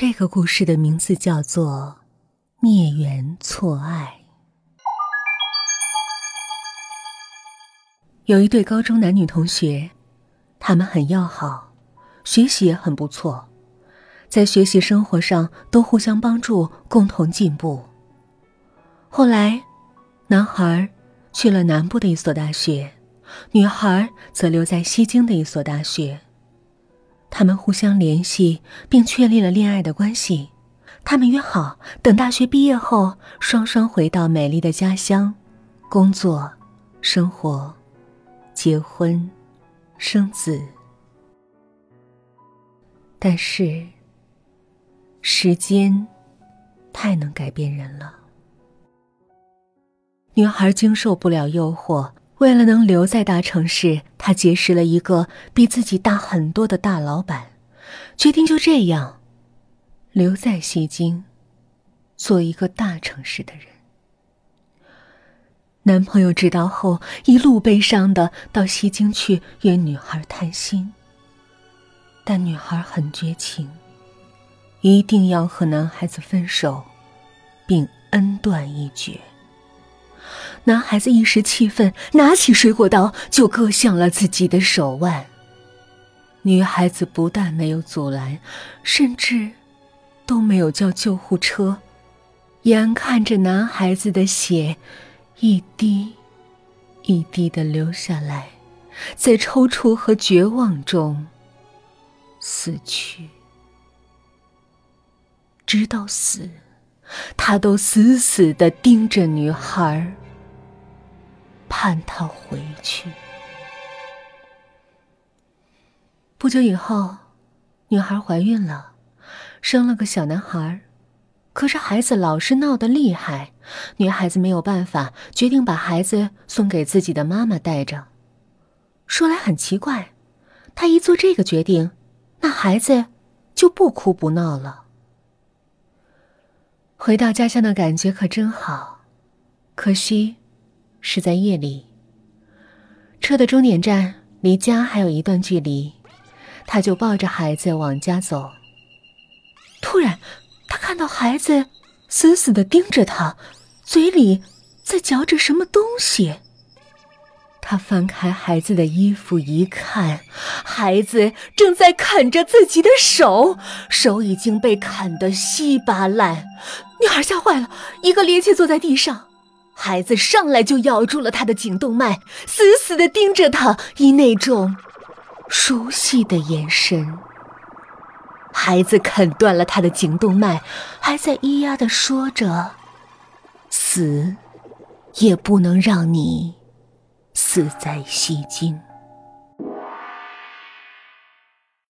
这个故事的名字叫做《孽缘错爱》。有一对高中男女同学，他们很要好，学习也很不错，在学习生活上都互相帮助，共同进步。后来，男孩去了南部的一所大学，女孩则留在西京的一所大学。他们互相联系，并确立了恋爱的关系。他们约好，等大学毕业后，双双回到美丽的家乡，工作、生活、结婚、生子。但是，时间太能改变人了。女孩经受不了诱惑。为了能留在大城市，他结识了一个比自己大很多的大老板，决定就这样留在西京，做一个大城市的人。男朋友知道后，一路悲伤的到西京去约女孩谈心，但女孩很绝情，一定要和男孩子分手，并恩断义绝。男孩子一时气愤，拿起水果刀就割向了自己的手腕。女孩子不但没有阻拦，甚至都没有叫救护车。眼看着男孩子的血一滴一滴的流下来，在抽搐和绝望中死去，直到死，他都死死的盯着女孩。盼他回去。不久以后，女孩怀孕了，生了个小男孩。可是孩子老是闹得厉害，女孩子没有办法，决定把孩子送给自己的妈妈带着。说来很奇怪，她一做这个决定，那孩子就不哭不闹了。回到家乡的感觉可真好，可惜。是在夜里。车的终点站离家还有一段距离，他就抱着孩子往家走。突然，他看到孩子死死的盯着他，嘴里在嚼着什么东西。他翻开孩子的衣服一看，孩子正在啃着自己的手，手已经被啃得稀巴烂。女孩吓坏了，一个趔趄坐在地上。孩子上来就咬住了他的颈动脉，死死的盯着他，以那种熟悉的眼神。孩子啃断了他的颈动脉，还在咿呀的说着：“死，也不能让你死在西京。”